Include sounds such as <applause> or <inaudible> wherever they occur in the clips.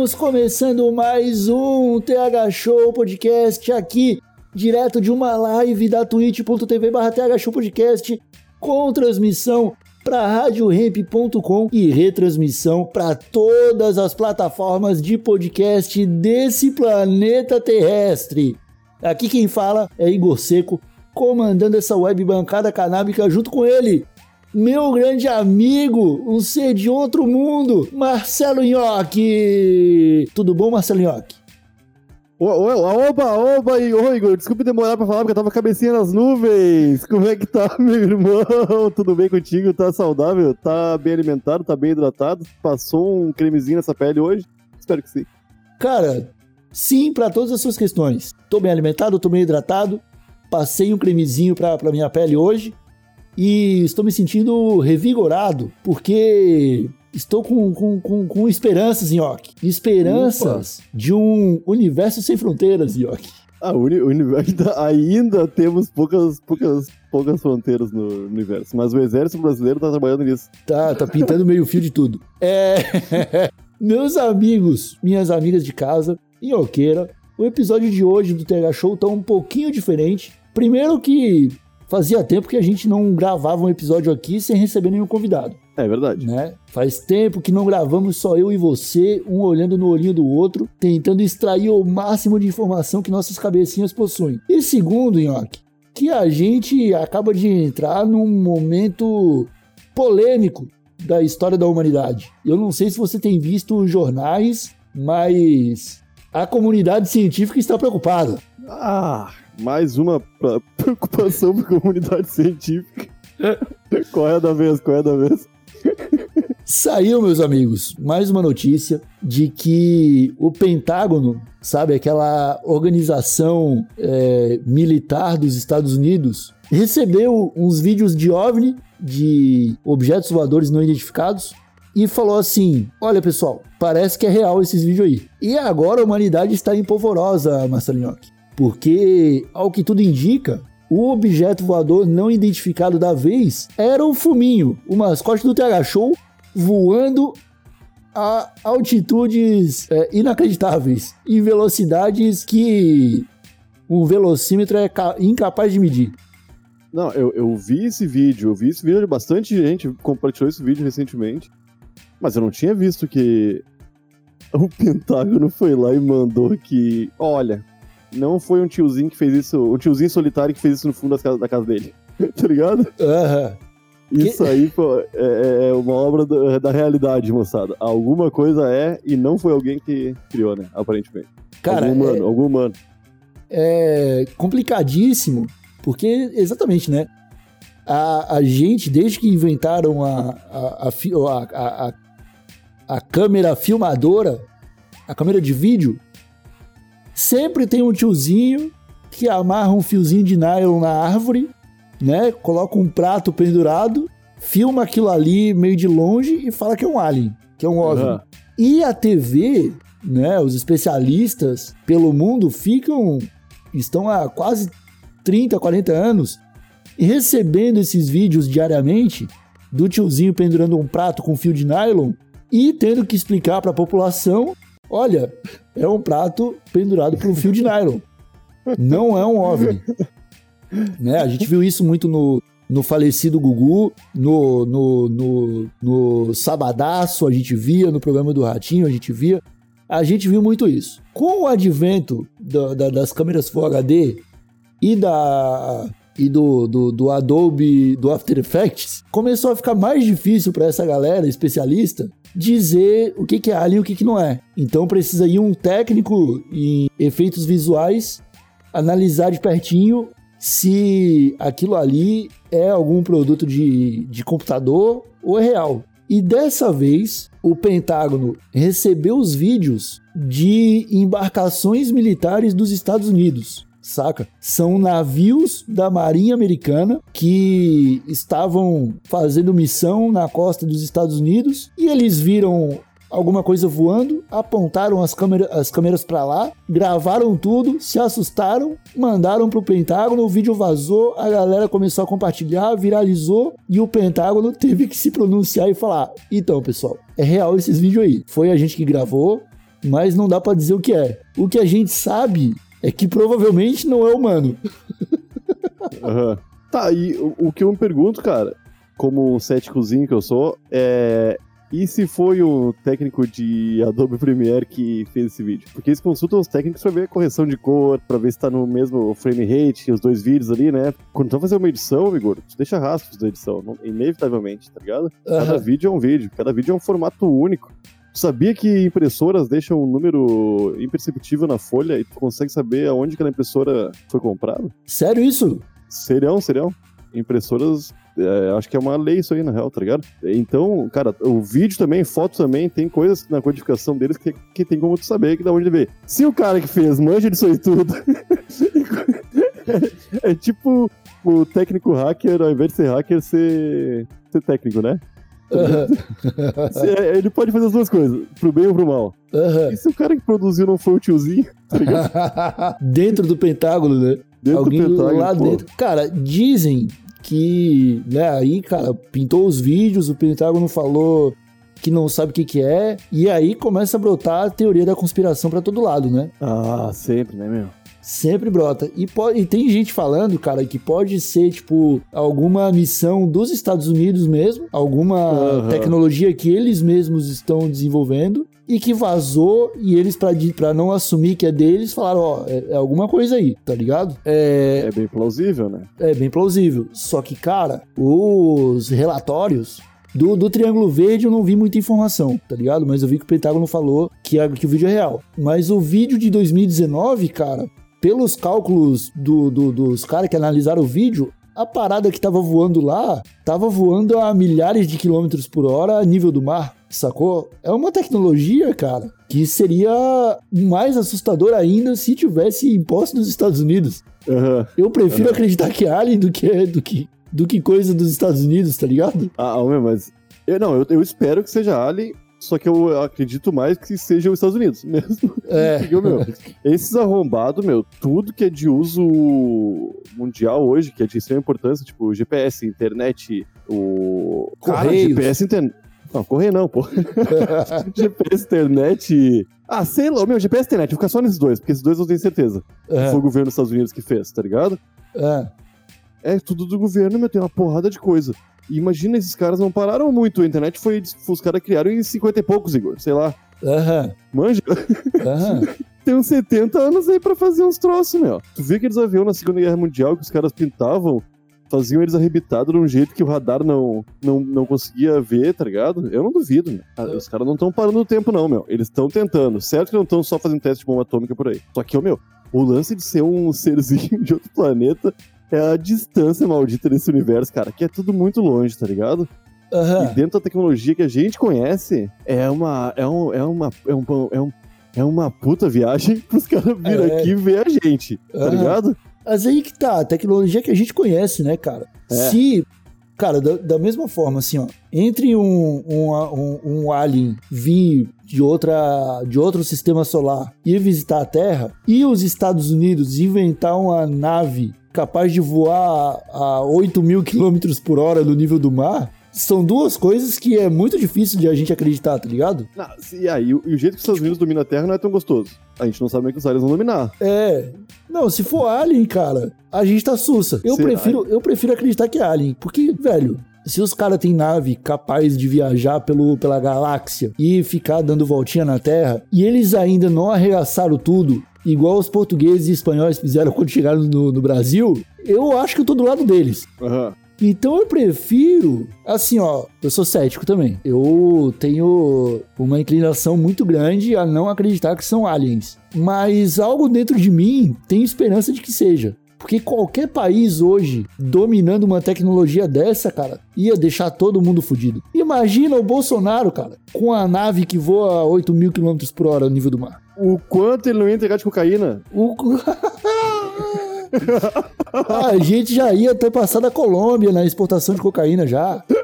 Estamos começando mais um TH Show Podcast aqui, direto de uma live da twitch.tv barra TH Show Podcast, com transmissão para radioremp.com e retransmissão para todas as plataformas de podcast desse planeta terrestre. Aqui quem fala é Igor Seco, comandando essa web bancada canábica junto com ele, meu grande amigo, um ser de outro mundo, Marcelo Nhoque. Tudo bom, Marcelo Nhoque? Oba, oba, e- ô Igor, desculpe demorar pra falar porque eu tava cabecinha nas nuvens. Como é que tá, <laughs> meu irmão? Tudo bem contigo? Tá saudável? Tá bem alimentado? Tá bem hidratado? Passou um cremezinho nessa pele hoje? Espero que sim. Cara, sim para todas as suas questões. Tô bem alimentado, tô bem hidratado, passei um cremezinho pra, pra minha pele hoje e estou me sentindo revigorado porque estou com, com, com, com esperanças, Nhoque. Esperanças de um universo sem fronteiras, Nhoque. Ah, o uni- o uni- ainda, temos poucas, poucas, poucas fronteiras no universo, mas o exército brasileiro tá trabalhando nisso. Tá, tá pintando meio fio de tudo. É. <laughs> Meus amigos, minhas amigas de casa, Nhoqueira, o episódio de hoje do TH Show tá um pouquinho diferente. Primeiro que fazia tempo que a gente não gravava um episódio aqui sem receber nenhum convidado, É verdade. né? Faz tempo que não gravamos só eu e você, um olhando no olhinho do outro, tentando extrair o máximo de informação que nossas cabecinhas possuem. E segundo, Nhoque, que a gente acaba de entrar num momento polêmico da história da humanidade. Eu não sei se você tem visto os jornais, mas a comunidade científica está preocupada. Ah, mais uma <laughs> preocupação pra comunidade científica. <laughs> Qual é a da vez? Qual é a da vez? Saiu, meus amigos, mais uma notícia de que o Pentágono, sabe, aquela organização é, militar dos Estados Unidos, recebeu uns vídeos de OVNI, de objetos voadores não identificados, e falou assim: Olha pessoal, parece que é real esses vídeos aí. E agora a humanidade está em polvorosa, Marcelinhoque, porque, ao que tudo indica, o objeto voador não identificado da vez era o Fuminho, o mascote do TH Show, voando a altitudes é, inacreditáveis, em velocidades que um velocímetro é ca- incapaz de medir. Não, eu, eu vi esse vídeo, eu vi esse vídeo, bastante gente compartilhou esse vídeo recentemente, mas eu não tinha visto que <laughs> o Pentágono foi lá e mandou que, olha, não foi um tiozinho que fez isso, um tiozinho solitário que fez isso no fundo das casas- da casa dele, <laughs> tá ligado? Aham. Isso aí pô, é, é- é uma obra da, da realidade, moçada. Alguma coisa é e não foi alguém que criou, né, aparentemente. Cara, algum humano, é- algum humano. é complicadíssimo, porque, exatamente, né? A, a gente, desde que inventaram a, a, a, a, a- a câmera filmadora, a câmera de vídeo, sempre tem um tiozinho que amarra um fiozinho de nylon na árvore, né? Coloca um prato pendurado, filma aquilo ali meio de longe e fala que é um alien, que é um OVNI. Aham. E a TV, né, os especialistas pelo mundo ficam estão há quase 30, 40 anos recebendo esses vídeos diariamente do tiozinho pendurando um prato com fio de nylon e tendo que explicar para a população, olha, é um prato pendurado por um fio de nylon. Não é um OVNI. né? A gente viu isso muito no, no falecido Gugu, no, no, no, no Sabadaço, a gente via, no programa do Ratinho, a gente via. A gente viu muito isso. Com o advento da- da- das câmeras Full HD e da, e do, do, do Adobe, do After Effects, começou a ficar mais difícil para essa galera especialista dizer o que, que é alien e o que, que não é. Então precisa ir um técnico em efeitos visuais analisar de pertinho se aquilo ali é algum produto de, de computador ou é real. E dessa vez, o Pentágono recebeu os vídeos de embarcações militares dos Estados Unidos. Saca? São navios da Marinha Americana que estavam fazendo missão na costa dos Estados Unidos e eles viram alguma coisa voando, apontaram as, câmera, as câmeras para lá, gravaram tudo, se assustaram, mandaram pro Pentágono, o vídeo vazou, a galera começou a compartilhar, viralizou e o Pentágono <laughs> teve que se pronunciar e falar: "Então, pessoal, é real esses vídeos aí. Foi a gente que gravou, mas não dá para dizer o que é. O que a gente sabe é que provavelmente não é humano." Uhum. Tá, e o, o que eu me pergunto, cara, como um céticozinho que eu sou, é e se foi o técnico de Adobe Premiere que fez esse vídeo? Porque eles consultam os técnicos pra ver a correção de cor, pra ver se tá no mesmo frame rate, os dois vídeos ali, né? Quando tu vai fazer uma edição, Igor, tu deixa rastros da edição, não- inevitavelmente, tá ligado? Cada Aham. vídeo é um vídeo, cada vídeo é um formato único. Tu sabia que impressoras deixam um número imperceptível na folha e tu consegue saber aonde aquela impressora foi comprada? Sério isso? Serião, serião. Impressoras, é, acho que é uma lei isso aí, na real, tá ligado? Então, cara, o vídeo também, foto também, tem coisas na codificação deles que, que tem como tu saber que da onde ver. Se o cara que fez manja disso aí tudo, <laughs> é, tipo o técnico hacker, ao invés de ser hacker, ser, ser técnico, né? É, ele pode fazer as duas coisas, pro bem ou pro mal. Aham. E se o cara que produziu não foi o tiozinho, tá ligado? <laughs> Dentro do Pentágono, né? Dentro Alguém do Pentágono, lá pô. dentro. Cara, dizem que, né, aí, cara, pintou os vídeos, o Pentágono falou que não sabe o que que é, e aí começa a brotar a teoria da conspiração pra todo lado, né? Ah, sempre, né, meu? Sempre brota. E, po- e tem gente falando, cara, que pode ser, tipo, alguma missão dos Estados Unidos mesmo, alguma Aham. tecnologia que eles mesmos estão desenvolvendo e que vazou e eles, pra não assumir que é deles, falaram, ó, é, é alguma coisa aí, tá ligado? É, É bem plausível, né? é bem plausível. Só que, cara, os relatórios do, do Triângulo Verde eu não vi muita informação, tá ligado? Mas eu vi que o Pentágono falou que, que o vídeo é real. Mas o vídeo de 2019, cara, pelos cálculos do, do- dos caras que analisaram o vídeo, a parada que tava voando lá tava voando a milhares de quilômetros por hora a nível do mar, sacou? É uma tecnologia, cara, que seria mais assustador ainda se tivesse imposto nos Estados Unidos. Aham. Eu prefiro acreditar que é Alien do que, do que, do que coisa dos Estados Unidos, tá ligado? Ah, meu, mas. Eu, não, eu, eu espero que seja Alien, só que eu acredito mais que seja os Estados Unidos <laughs> mesmo. É. Porque, meu, esses arrombados, meu, tudo que é de uso mundial hoje, que é de extrema importância, tipo GPS, internet, o. Cara, Correios. GPS, internet. Não, correio não, pô. <laughs> GPS, internet. Ah, sei lá, meu, GPS, internet, vou ficar só nesses dois, porque esses dois eu tenho certeza. É, Foi o governo dos Estados Unidos que fez, tá ligado? é. É tudo do governo, meu, tem uma porrada de coisa. E imagina, esses caras não pararam muito. A internet foi. Os caras criaram em 50 e poucos, Igor. Sei lá. Aham, Manja, aham. <laughs> tem uns 70 anos aí pra fazer uns troços, meu. Tu viu aqueles aviões na Segunda Guerra Mundial que os caras pintavam? Faziam eles arrebitados de um jeito que o radar não, não, não conseguia ver, tá ligado? Eu não duvido. Ah, Os caras não estão parando o tempo, não, meu. Eles estão tentando. Certo que não estão só fazendo teste de bomba atômica por aí. Só que, ô, meu, o lance de ser um <laughs> serzinho de outro planeta é a distância maldita desse universo, cara, que é tudo muito longe, tá ligado? E aham. dentro da tecnologia que a gente conhece, é uma. É, um, é uma. É, um, é, um, é uma puta viagem <laughs> pros caras virem É. aqui ver a gente, tá ligado? Mas aí que tá, a tecnologia que a gente conhece, né, cara? É. Se. Cara, da, da mesma forma, assim, ó, entre um, um, um, um alien vir de, outra, de outro sistema solar e visitar a Terra, e os Estados Unidos inventar uma nave capaz de voar a 8 mil quilômetros por hora no nível do mar, são duas coisas que é muito difícil de a gente acreditar, tá ligado? Se- e aí, o, o jeito que os Estados Unidos dominam a Terra não é tão gostoso. A gente não sabe como é que os aliens vão dominar. É. Não, se for Alien, cara, a gente tá sussa. Eu Será? prefiro, eu prefiro acreditar que é Alien. Porque, velho, se os caras têm nave capaz de viajar pelo, pela galáxia e ficar dando voltinha na Terra, e eles ainda não arregaçaram tudo, igual os portugueses e espanhóis fizeram quando chegaram no, no Brasil, eu acho que eu tô do lado deles. Aham. Então eu prefiro, assim, ó, eu sou cético também. Eu tenho uma inclinação muito grande a não acreditar que são aliens. Mas algo dentro de mim tem esperança de que seja. Porque qualquer país hoje dominando uma tecnologia dessa, cara, ia deixar todo mundo fudido. Imagina o Bolsonaro, cara, com a nave que voa a 8 mil quilômetros por hora no nível do mar. O quanto ele não ia entregar de cocaína? O... <laughs> a gente já ia ter passado a Colômbia na exportação de cocaína já. <laughs>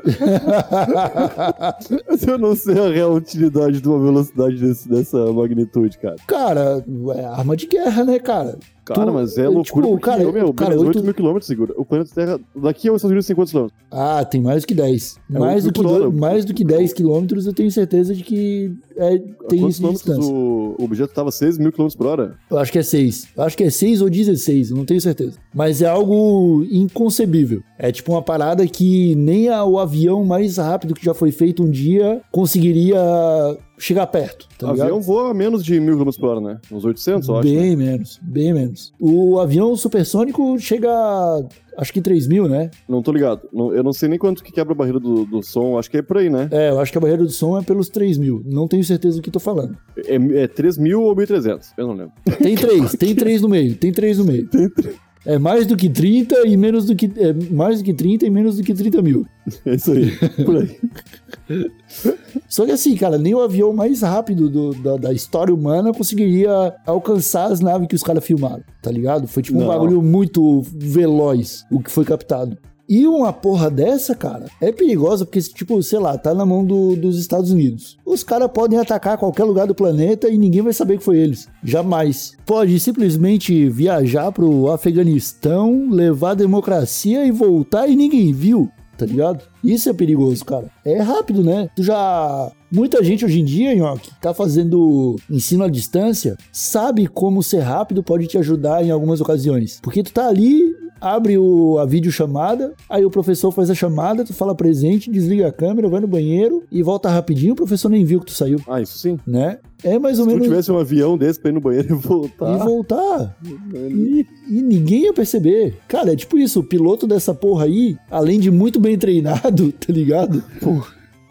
Eu não sei a real utilidade de uma velocidade desse- dessa magnitude, cara. Cara, é arma de guerra, né, cara? Cara, Tu- mas é tipo, loucura. porque, cara, meu, cara, beleza, 8 oito- mil quilômetros, segura. O planeta Terra, daqui aos Estados Unidos tem quantos quilômetros? Ah, tem mais do que 10. É mais, do que do- mais do que 10 quilômetros, eu tenho certeza de que é, tem quantos isso de distância. o, o objeto tava 6 mil quilômetros por hora? Eu acho que é 6. Eu acho que é 6 ou 16, eu não tenho certeza. Mas é algo inconcebível. É tipo uma parada que nem a- o avião mais rápido que já foi feito um dia conseguiria chegar perto, tá o ligado? avião voa a menos de mil quilômetros por hora, né? Uns 800, eu acho. né? Bem menos, bem menos. O avião supersônico chega a, acho que 3 mil, né? Não tô ligado. Não- eu não sei nem quanto que quebra a barreira do, do som. Acho que é por aí, né? É, eu acho que a barreira do som é pelos 3 mil. Não tenho certeza do que tô falando. É, é 3 mil ou 1.300? Eu não lembro. Tem 3, tem 3 no meio, tem 3 no meio. É mais do que 30 e menos do que. É mais do que 30 e menos do que 30 mil. É isso aí. Por aí. <laughs> Só que assim, cara, nem o avião mais rápido do- da, da história humana conseguiria alcançar as naves que os caras filmaram, tá ligado? Foi tipo um Não. bagulho muito veloz o que foi captado. E uma porra dessa, cara, é perigosa porque, tipo, sei lá, tá na mão do- dos Estados Unidos. Os caras podem atacar qualquer lugar do planeta e ninguém vai saber que foi eles. Jamais. Pode simplesmente viajar pro Afeganistão, levar a democracia e voltar e ninguém viu tá ligado? Isso é perigoso, cara. É rápido, né? Tu já. Muita gente hoje em dia, Nhoque, tá fazendo ensino à distância, sabe como ser rápido pode te ajudar em algumas ocasiões. Porque tu tá ali, abre o, a videochamada, aí o professor faz a chamada, tu fala presente, desliga a câmera, vai no banheiro e volta rapidinho, o professor nem viu que tu saiu, Ah, isso sim. né? É mais ou Se menos. tivesse um avião desse pra ir no banheiro e voltar. E voltar. E, e ninguém ia perceber. Cara, é tipo isso, o piloto dessa porra aí, além de muito bem treinado, <laughs> tá ligado?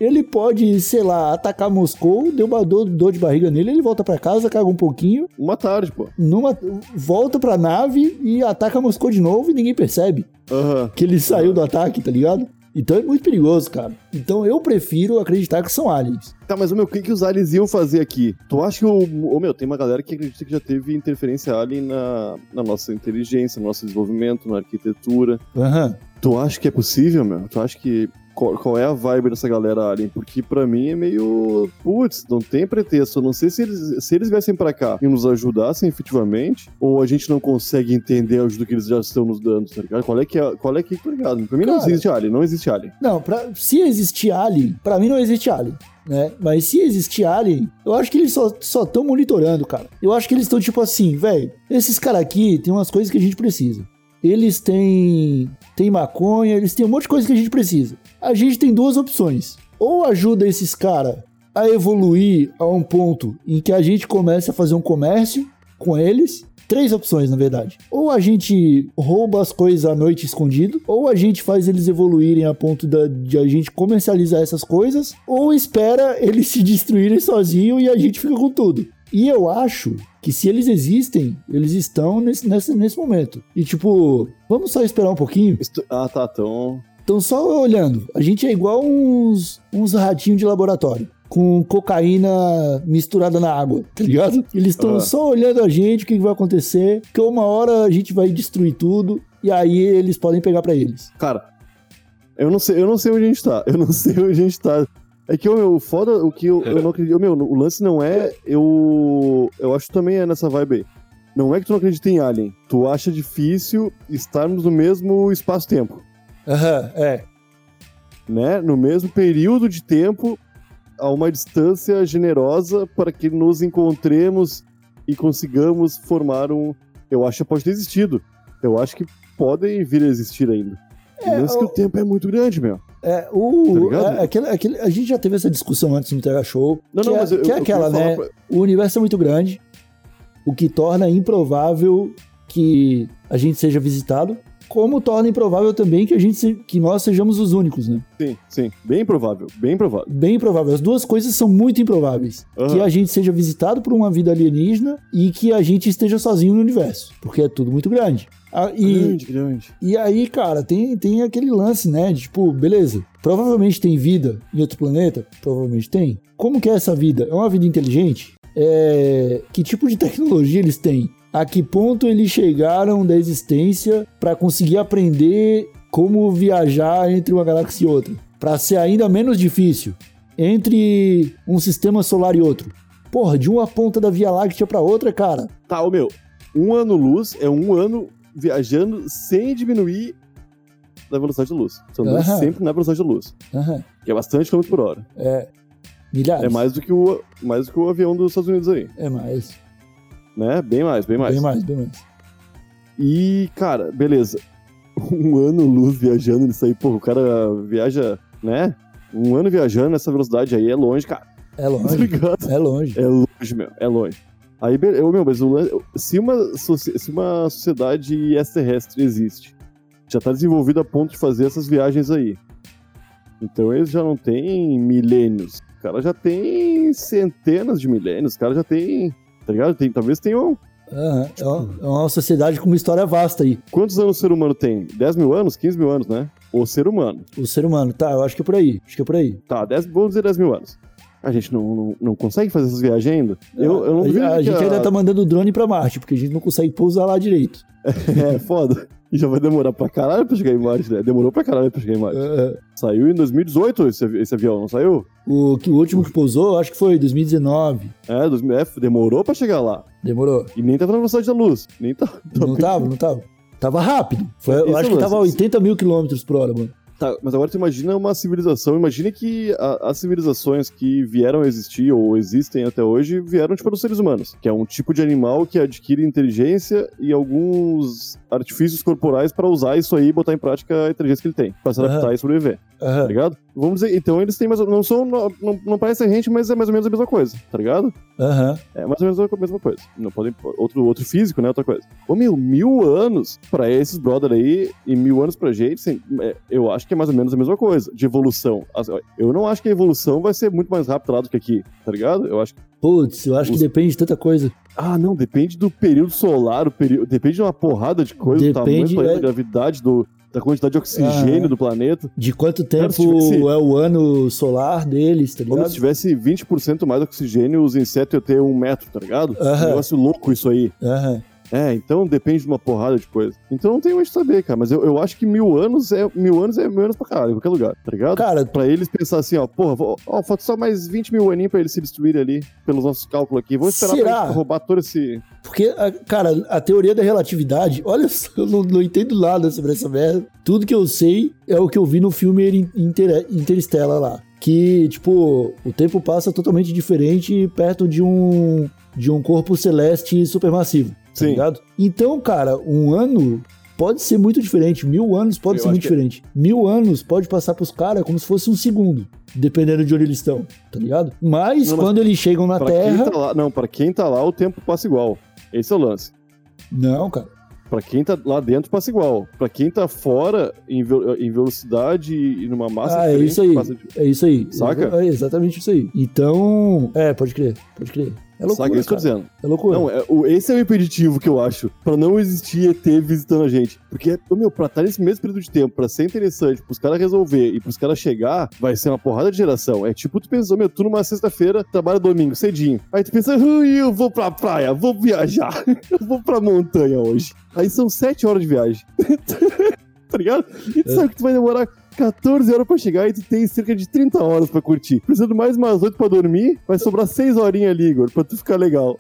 Ele pode, sei lá, atacar Moscou, deu uma dor, dor de barriga nele, ele volta pra casa, caga um pouquinho, Uma tarde, pô. numa, volta pra nave e ataca Moscou de novo e ninguém percebe Aham. que ele saiu do ataque, tá ligado? Então é muito perigoso, cara. Então eu prefiro acreditar que são aliens. Tá, mas, ô, meu, o que, que os aliens iam fazer aqui? Tu acha que o. Ô, meu, tem uma galera que acredita que já teve interferência alien na, na nossa inteligência, no nosso desenvolvimento, na arquitetura. Aham. Tu acha que é possível, meu? Tu acha que. Qual, qual é a vibe dessa galera alien? Porque pra mim é meio. Putz, não tem pretexto. Eu não sei se eles, se eles viessem pra cá e nos ajudassem efetivamente, ou a gente não consegue entender a ajuda que eles já estão nos dando, tá ligado? Qual é que é. Qual é que. Tá ligado? Pra mim não Cara. existe alien, não existe alien. Não, pra, se existir alien, pra mim não existe alien, né? Mas se existir alien, eu acho que eles só estão monitorando, cara. Eu acho que eles estão tipo assim, velho, esses caras aqui tem umas coisas que a gente precisa. Eles têm, têm maconha, eles têm um monte de coisa que a gente precisa. A gente tem duas opções. Ou ajuda esses caras a evoluir a um ponto em que a gente comece a fazer um comércio com eles. Três opções, na verdade. Ou a gente rouba as coisas à noite escondido, ou a gente faz eles evoluírem a ponto da- de a gente comercializar essas coisas, ou espera <laughs> eles se destruírem sozinhos e a gente fica com tudo. E eu acho que se eles existem, eles estão nesse, nesse, nesse momento. E tipo, vamos só esperar um pouquinho? Isto- Ah, tá. Então. Então, só olhando, a gente é igual uns, uns ratinhos de laboratório. Com cocaína misturada na água, tá ligado? <laughs> Eles estão Ah. só olhando a gente, o que vai acontecer, que uma hora a gente vai destruir tudo, e aí eles podem pegar pra eles. Cara, eu não sei, eu não sei onde a gente tá. <laughs> Eu não sei onde a gente tá. É que o foda, o que eu, eu não acredito. Meu, o lance não é. Eu. Eu acho que também é nessa vibe aí. Não é que tu não acredita em Alien. Tu acha difícil estarmos no mesmo espaço-tempo. Aham, é. Né? No mesmo período de tempo, a uma distância generosa para que nos encontremos e consigamos formar um. Eu acho que pode ter existido. Eu acho que podem vir a existir ainda. É, Mas que o- o tempo é muito grande, meu. É, Tá o, ligado? é, aquele, aquele- a gente já teve essa discussão antes no TH Show. Não, que não, é, mas eu- que é eu aquela, queria né? falar O universo é muito grande. o que torna improvável que a gente seja visitado, como torna improvável também que a gente se- que nós sejamos os únicos, né? Sim, sim. Bem provável, bem provável. Bem improvável. As duas coisas são muito improváveis. Aham. Que a gente seja visitado por uma vida alienígena e que a gente esteja sozinho no universo, porque é tudo muito grande. Ah, e, Grande, grande. e aí, cara, tem, tem aquele lance, né? De tipo, beleza, provavelmente tem vida em outro planeta? Provavelmente tem. Como que é essa vida? É uma vida inteligente? É... Que tipo de tecnologia eles têm? A que ponto eles chegaram da existência para conseguir aprender como viajar entre uma galáxia e outra? Para ser ainda menos difícil entre um sistema solar e outro. Porra, de uma ponta da Via Láctea para outra, cara. Tá, ô meu, um ano-luz é um ano viajando sem diminuir da velocidade da luz. São Aham. sempre na velocidade da luz. Que é bastante quilômetro por hora. Milhares. É mais do que o, mais do que o avião dos Estados Unidos aí. É mais. Né? Bem mais, bem mais. Bem mais, bem mais. E, cara, beleza. <laughs> Um ano-luz viajando nisso aí, pô, o cara viaja, né? Um ano viajando nessa velocidade aí é longe, cara. É <laughs> Tá longe. ligado? É longe. É longe, meu. É longe. Aí, eu, meu, mas o se, uma, se uma sociedade extraterrestre existe, já tá desenvolvida a ponto de fazer essas viagens aí. Então eles já não têm milênios. O cara já tem centenas de milênios. O cara já tem. Tá ligado? Tem, talvez tenham. Aham. É uma- é uma sociedade com uma história vasta aí. Quantos anos o ser humano tem? 10 mil anos? 15 mil anos, né? O ser humano. O ser humano. Tá, eu acho que é por aí. Acho que é por aí. Tá, 10, vamos dizer 10 mil anos. A gente não, não, não consegue fazer essas viagens ainda? Eu, eu não a, duvido a que gente ainda tá mandando drone pra Marte, porque a gente não consegue pousar lá direito. <laughs> É, foda. E já vai demorar pra caralho pra chegar em Marte, né? Demorou pra caralho pra chegar em Marte. É, Saiu em 2018 esse, esse avião, não saiu? o, que, o último que pousou, acho que foi 2019. É, 2000, é, demorou pra chegar lá. Demorou. E nem tava na velocidade da luz. Nem tá. <laughs> Não tava, não tava. Tava rápido. Foi, eu acho que lance, tava a esse- 80 mil quilômetros por hora, mano. Tá, mas agora tu imagina uma civilização. Imagina que a- as civilizações que vieram a existir ou existem até hoje vieram tipo dos seres humanos, que é um tipo de animal que adquire inteligência e alguns artifícios corporais pra usar isso aí e botar em prática a inteligência que ele tem, pra se adaptar e sobreviver. tá Aham. ligado? Vamos dizer, então eles têm mais. Não são. Não, não, não parece a gente, mas é mais ou menos a mesma coisa, tá ligado? Aham. É mais ou menos a mesma coisa. Não podem. Outro, outro físico, né? Outra coisa. Ô meu, mil anos pra esses brother aí e mil anos pra gente, sim, é, eu acho que é mais ou menos a mesma coisa, de evolução. Eu não acho que a evolução vai ser muito mais rápida lá do que aqui, tá ligado? Eu acho que. Putz, eu acho que Os- depende de tanta coisa. Ah, não, depende do período solar, o período, depende de uma porrada de coisa, do tamanho Depende, do planeta, é- da gravidade, do, da quantidade de oxigênio Ah. do planeta. De quanto tempo se tivesse- é o ano solar deles, tá Como ligado? se tivesse 20% mais oxigênio, os insetos iam ter um metro, tá ligado? Aham. Um negócio louco isso aí. Aham. É, então depende de uma porrada de coisa. Então não tem onde saber, cara. Mas eu, eu acho que mil anos é mil anos é mil anos pra caralho, em qualquer lugar, tá ligado? Cara, Pra eles pensar assim, ó, porra, vou- ó, falta só mais 20 mil aninhos pra eles se destruírem ali, pelos nossos cálculos aqui. Vamos esperar Será? pra roubar todo esse. Porque, cara, a teoria da relatividade, <laughs> olha só, eu não, não entendo nada sobre essa merda. Tudo que eu sei é o que eu vi no filme Inter, Interstellar lá. Que, tipo, o tempo passa totalmente diferente perto de um, de um corpo celeste supermassivo. Tá Sim. ligado? Então, cara, um ano pode ser muito diferente. Mil anos pode Eu ser muito que- diferente. Mil anos pode passar pros caras como se fosse um segundo. Dependendo de onde eles estão, tá ligado? Mas Não, mas quando eles chegam na Terra. quem tá lá, não, pra quem tá lá, o tempo passa igual. Esse é o lance. Não, cara. Pra quem tá lá dentro, passa igual. Pra quem tá fora, em, em velocidade e numa massa Ah, é isso aí. de- É isso aí. Saca? É exatamente isso aí. Então. É, pode crer. Pode crer. É loucura. É isso que eu tô dizendo. É loucura. Não, é, o- esse é o impeditivo que eu acho, pra não existir ET visitando a gente. Porque, meu, pra estar nesse mesmo período de tempo, pra ser interessante, pros caras resolver e pros caras chegar, vai ser uma porrada de geração. É tipo, tu pensou, meu, tu numa sexta-feira, trabalha domingo, cedinho. Aí tu pensa, "Ui, eu vou pra praia, vou viajar, <laughs> eu vou pra montanha hoje. Aí são sete horas de viagem. <laughs> tá ligado? E tu sabe que tu vai demorar 14 horas pra chegar e tu tem cerca de 30 horas pra curtir. Precisando mais umas 8 pra dormir, vai sobrar 6 horinhas ali, Igor, pra tu ficar legal.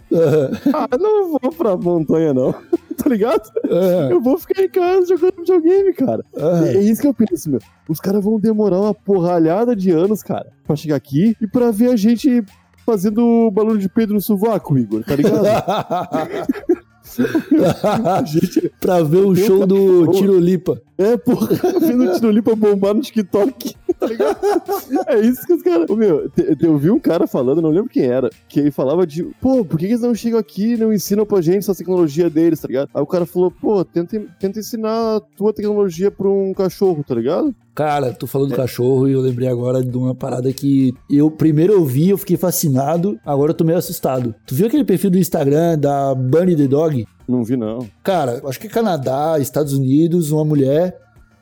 Ah, não vou pra montanha, não. <laughs> tá ligado? É, Eu vou ficar em casa jogando videogame, cara. é. É isso que eu penso, meu. Os caras vão demorar uma porralhada de anos, cara, pra chegar aqui e pra ver a gente fazendo balão de Pedro no sovaco, Igor, tá ligado? <laughs> <laughs> gente pra ver o show do Tirolipa. é, porra, <laughs> vendo o Tirolipa bombar no TikTok. Tá ligado? <laughs> É isso que os caras. Ô, Meu, te- te- eu vi um cara falando, não lembro quem era, que ele falava de, pô, por que que eles não chegam aqui e não ensinam pra gente essa tecnologia deles, tá ligado? Aí o cara falou, pô, tenta, tenta ensinar a tua tecnologia pra um cachorro, tá ligado? Cara, tô falando do cachorro e eu lembrei agora de uma parada que eu primeiro eu vi, eu fiquei fascinado, agora eu tô meio assustado. Tu viu aquele perfil do Instagram da Bunny the Dog? Não vi, não. Cara, acho que é Canadá, Estados Unidos, uma mulher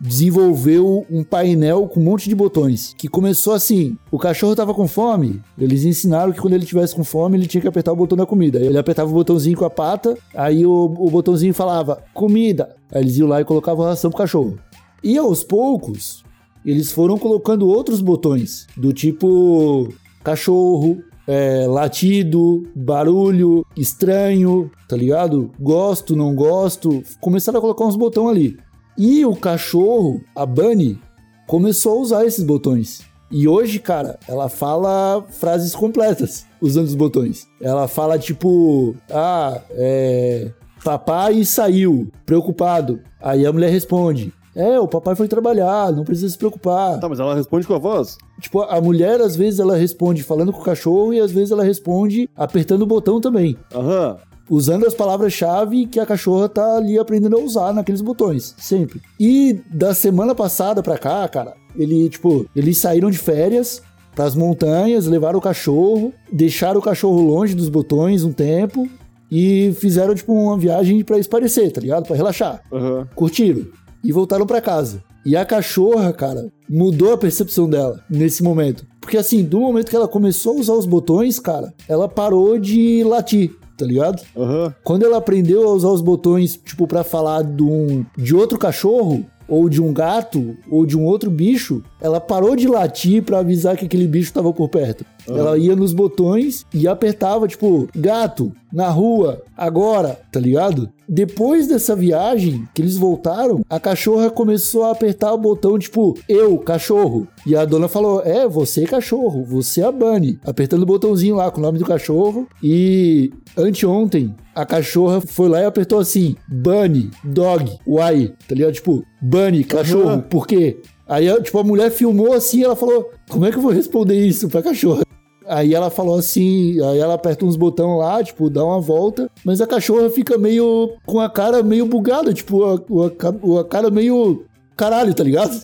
desenvolveu um painel com um monte de botões. Que começou assim: o cachorro tava com fome, eles ensinaram que quando ele tivesse com fome, ele tinha que apertar o botão da comida. Ele apertava o botãozinho com a pata, aí o, o botãozinho falava comida. Aí eles iam lá e colocavam ração pro cachorro. E aos poucos, eles foram colocando outros botões, do tipo cachorro, é, latido, barulho, estranho, tá ligado? Gosto, não gosto. Começaram a colocar uns botões ali. E o cachorro, a Bunny, começou a usar esses botões. E hoje, cara, ela fala frases completas usando os botões. Ela fala tipo, ah, é. Papai saiu, preocupado. Aí a mulher responde: É, o papai foi trabalhar, não precisa se preocupar. Tá, mas ela responde com a voz? Tipo, a mulher às vezes ela responde falando com o cachorro e às vezes ela responde apertando o botão também. Aham. Usando as palavras-chave que a cachorra tá ali aprendendo a usar naqueles botões, sempre. E da semana passada pra cá, cara, ele, tipo, eles saíram de férias pras montanhas, levaram o cachorro, deixaram o cachorro longe dos botões um tempo e fizeram, tipo, uma viagem pra esparecer, tá ligado? Pra relaxar Aham. curtiram e voltaram pra casa. E a cachorra, cara, mudou a percepção dela nesse momento. Porque assim, do momento que ela começou a usar os botões, cara, ela parou de latir, tá ligado? Aham. Quando ela aprendeu a usar os botões, tipo, pra falar de, um, de outro cachorro, ou de um gato, ou de um outro bicho, ela parou de latir pra avisar que aquele bicho tava por perto. Ela ia nos botões e apertava, tipo, gato, na rua, agora, tá ligado? Depois dessa viagem que eles voltaram, a cachorra começou a apertar o botão, tipo, eu, cachorro. E a dona falou: É, você, cachorro, você é a Bunny. Apertando o botãozinho lá com o nome do cachorro. E anteontem, a cachorra foi lá e apertou assim: Bunny, dog, why? Tá ligado? Tipo, Bunny, cachorro, Aham. por quê? Aí, tipo, a mulher filmou assim e ela falou: Como é que eu vou responder isso pra cachorra? Aí ela falou assim, aí ela aperta uns botões lá, tipo, dá uma volta, mas a cachorra fica meio com a cara meio bugada, tipo, a, a, a cara meio caralho, tá ligado?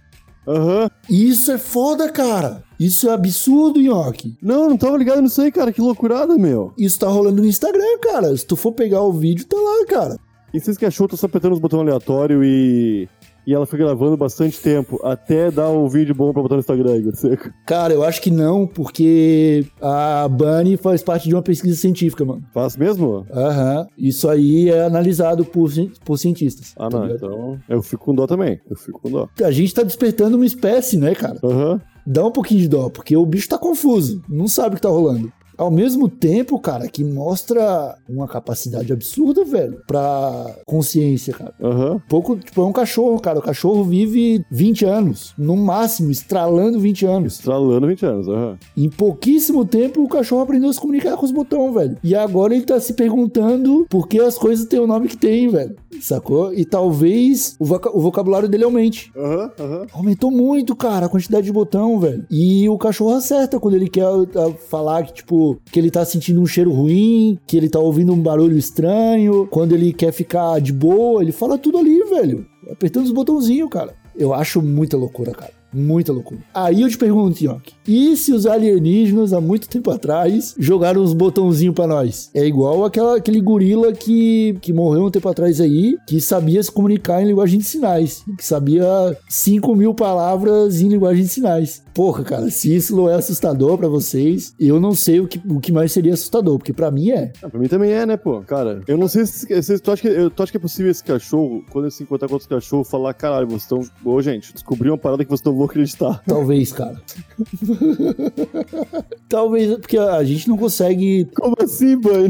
Aham. E isso é foda, cara. Isso é absurdo, Nhoque. Não, não tava ligado nisso aí, cara. Que loucurada, meu. Isso tá rolando no Instagram, cara. Se tu for pegar o vídeo, tá lá, cara. E vocês que achou, tô só apertando os botões aleatórios e. E ela foi gravando bastante tempo, até dar o vídeo bom pra botar no Instagram, Igor Seco. Cara, eu acho que não, porque a Bunny faz parte de uma pesquisa científica, mano. Faz mesmo? Aham. Isso aí é analisado por, por cientistas. Ah, tá não, ligado? então. Eu fico com dó também. Eu fico com dó. A gente tá despertando uma espécie, né, cara? Aham. Dá um pouquinho de dó, porque o bicho tá confuso, não sabe o que tá rolando. Ao mesmo tempo, cara, que mostra uma capacidade absurda, velho, pra consciência, cara. Aham. Pouco, tipo, é um cachorro, cara. O cachorro vive 20 anos, no máximo, estralando 20 anos. Estralando 20 anos. Aham. Em pouquíssimo tempo, o cachorro aprendeu a se comunicar com os botões, velho. E agora ele tá se perguntando por que as coisas têm o nome que tem, velho. Sacou? E talvez o, voca- o vocabulário dele aumente. Aham. Aham. Aumentou muito, cara, a quantidade de botão, velho. E o cachorro acerta quando ele quer ah, falar que, tipo, que ele tá sentindo um cheiro ruim, que ele tá ouvindo um barulho estranho, quando ele quer ficar de boa, ele fala tudo ali, velho. Apertando os botãozinhos, cara. Eu acho muita loucura, cara. Muita loucura. Aí eu te pergunto, Yonk, e se os alienígenas, há muito tempo atrás, jogaram uns botãozinhos pra nós? É igual aquela, aquele gorila que, que morreu um tempo atrás aí, que sabia se comunicar em linguagem de sinais, que sabia 5 mil palavras em linguagem de sinais. Porra, cara, se isso não é assustador pra vocês, eu não sei o que, o que mais seria assustador, porque pra mim é. Ah, pra mim também é, né, pô? Cara, eu não sei se, se tu, acha que, eu, tu acha que é possível esse cachorro, quando ele se encontrar com outro cachorro, falar, caralho, vocês estão. Ô, gente, descobri uma parada que vocês não vão acreditar. Talvez, cara. <laughs> <laughs> Talvez, porque a gente não consegue Como assim, Band?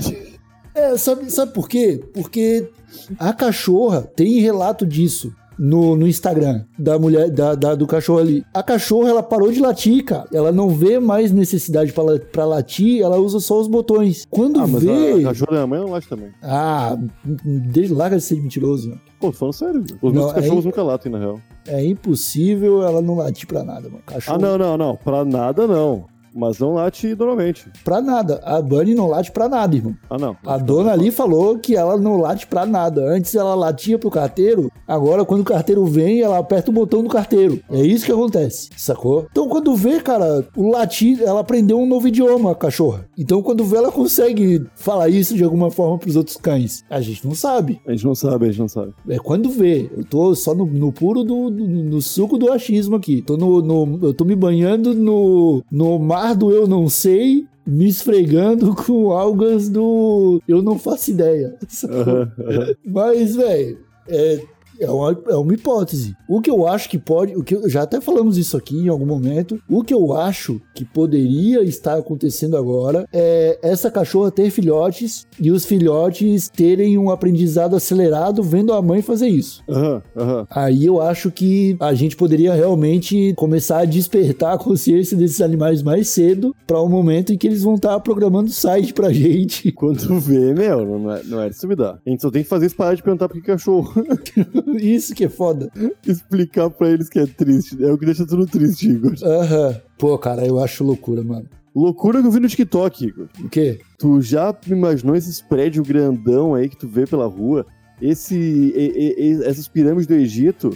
É, sabe, sabe por quê? Porque a cachorra tem relato disso. No, no Instagram da mulher, da, da- do cachorro ali. A cachorra, ela parou de latir, cara. Ela não vê mais necessidade pra latir, ela usa só os botões. Quando Ah, vê. a, a cachorra da minha mãe não late também. Ah, desde larga de ser mentiroso. mano. Pô, tô falando sério. Os Não, meus cachorros aí- nunca latem, na real. É impossível ela não latir pra nada, mano. Cachorro. Ah, não, não, não. Pra nada, não. Mas não late normalmente. Pra nada. A Bunny não late pra nada, irmão. Ah, não. A dona ali falou que ela não late pra nada. Antes ela latia pro carteiro, agora quando o carteiro vem, ela aperta o botão do carteiro. É isso que acontece, sacou? Então quando vê, cara, o latir, ela aprendeu um novo idioma, a cachorra. Então quando vê, ela consegue falar isso de alguma forma pros outros cães. A gente não sabe. A gente não sabe, a gente não sabe. É quando vê. Eu tô só no, no puro do, do- no suco do achismo aqui. Tô no, no- eu tô me banhando no, no mar do eu não sei, me esfregando <laughs> com algas do eu não faço ideia. aham. Mas, velho, é, é, uma, é uma hipótese. O que eu acho que pode. O que já até falamos isso aqui em algum momento. O que eu acho que poderia estar acontecendo agora é essa cachorra ter filhotes e os filhotes terem um aprendizado acelerado vendo a mãe fazer isso. Aham, aham. Aí eu acho que a gente poderia realmente começar a despertar a consciência desses animais mais cedo para o momento em que eles vão estar programando site pra gente. Quando vê, meu, não é, não é de se duvidar. A gente só tem que fazer isso parar de perguntar por que cachorro. <laughs> Isso que é foda. Explicar pra eles que é triste. É o que deixa tudo triste, Igor. Aham. Pô, cara, eu acho loucura, mano. Loucura que eu vi no TikTok, Igor. O quê? Tu já imaginou esses prédios grandão aí que tu vê pela rua? Esse, e- e- essas pirâmides do Egito?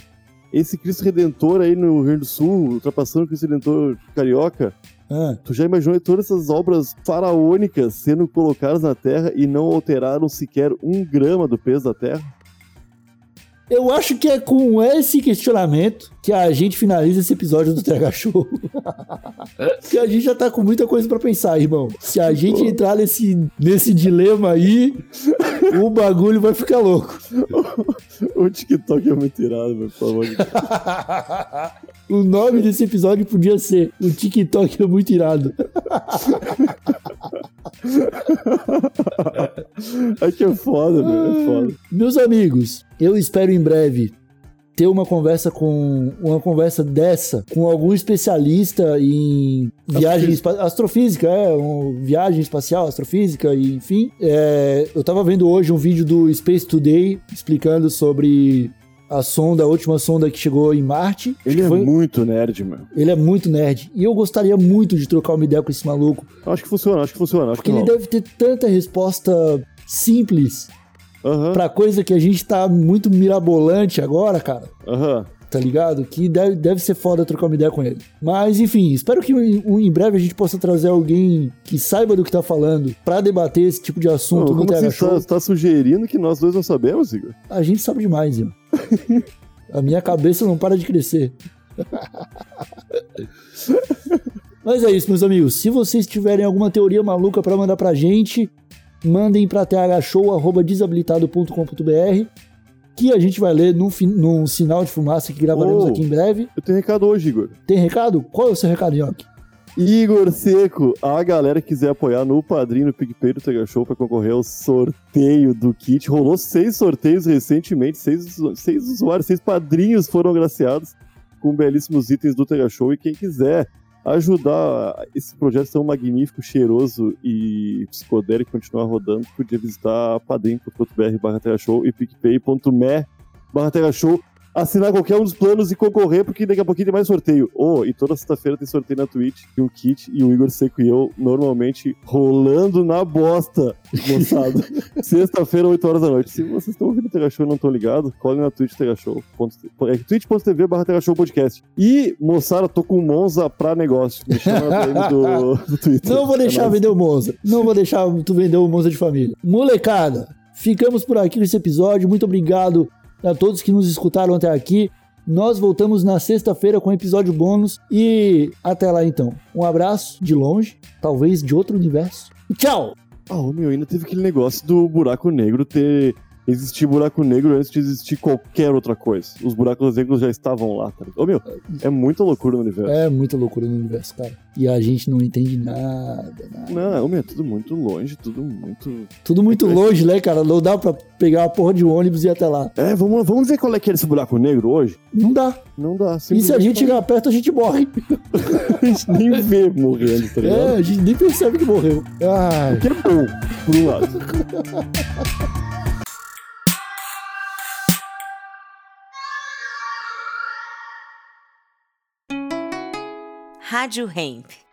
Esse Cristo Redentor aí no Rio Grande do Sul, ultrapassando o Cristo Redentor carioca? Ah, Tu já imaginou todas essas obras faraônicas sendo colocadas na Terra e não alteraram sequer um grama do peso da Terra? Eu acho que é com esse questionamento que a gente finaliza esse episódio do TH Show. <laughs> Porque a gente já tá com muita coisa pra pensar, irmão. Se a gente entrar nesse, nesse dilema aí, <laughs> o bagulho vai ficar louco. <laughs> O TikTok é muito irado, meu, pelo amor de Deus. o nome desse episódio podia ser O TikTok é muito irado. É que é foda, meu, é foda. Meus amigos, eu espero em breve ter uma conversa com uma conversa dessa com algum especialista em viagem espa- astrofísica, é, um, viagem espacial, astrofísica, e, enfim. É, eu tava vendo hoje um vídeo do Space Today explicando sobre a sonda, a última sonda que chegou em Marte. Ele é foi- muito nerd, meu. ele é muito nerd. E eu gostaria muito de trocar uma ideia com esse maluco. Acho que funciona, acho que funciona, acho Porque que ele deve ter tanta resposta simples Aham, pra coisa que a gente tá muito mirabolante agora, cara. aham. Tá ligado? Que deve, deve ser foda trocar uma ideia com ele. Mas, enfim, espero que em, breve a gente possa trazer alguém que saiba do que tá falando pra debater esse tipo de assunto Não, no como TH você Show. está, tá sugerindo que nós dois não sabemos, Igor? A gente sabe demais, irmão. <laughs> a minha cabeça não para de crescer. Mas é isso, meus amigos. Se vocês tiverem alguma teoria maluca pra mandar pra gente, mandem pra thshow.desabilitado.com.br que a gente vai ler num, num sinal de fumaça que gravaremos Oh. aqui em breve. Eu tenho recado hoje, Igor. Tem recado? Qual é o seu recado, Yoki? Igor Seco, a galera que quiser apoiar no padrinho, no PicPay do Tega Show pra concorrer ao sorteio do kit. Rolou seis sorteios recentemente, seis, seis usuários, seis padrinhos foram agraciados com belíssimos itens do Tega Show. E quem quiser ajudar esse projeto tão magnífico, cheiroso e psicodélico continuar rodando, podia visitar padrim.br barra Show e picpay.me barra Show assinar qualquer um dos planos e concorrer, porque daqui a pouquinho tem mais sorteio. Oh, e toda sexta-feira tem sorteio na Twitch de um kit e o Igor Seco e eu normalmente rolando na bosta, moçada. <laughs> Sexta-feira, 8 horas da noite. Se vocês estão ouvindo o Tega Show e não estão ligados, colhem na Twitch Tega Show. É twitch.tv barra Tega Show Podcast. E, moçada, tô com Monza pra negócio. Me chama na do, <laughs> do Twitter. Não vou deixar É vender o Monza. Não vou deixar tu vender o Monza de família. Molecada, ficamos por aqui nesse episódio. Muito obrigado a todos que nos escutaram até aqui. Nós voltamos na sexta-feira com episódio bônus. E até lá então. Um abraço de longe, talvez de outro universo. Tchau! Ah, ô, meu, ainda teve aquele negócio do buraco negro ter existia buraco negro antes de existir qualquer outra coisa. Os buracos negros já estavam lá, cara. Ô meu, é muita loucura no universo. É muita loucura no universo, cara. E a gente não entende nada, nada. Não, ô meu, é tudo muito longe, tudo muito. Tudo muito longe, né, cara? Não dá pra pegar a porra de um ônibus e ir até lá. É, vamos, vamos ver qual é que é esse buraco negro hoje? Não dá. Não dá. E se a gente chegar perto, a gente morre. <laughs> a gente nem vê morrendo, tá ligado? É, a gente nem percebe que morreu. Ai. Que é bom, por um lado. <laughs> Rádio Hemp.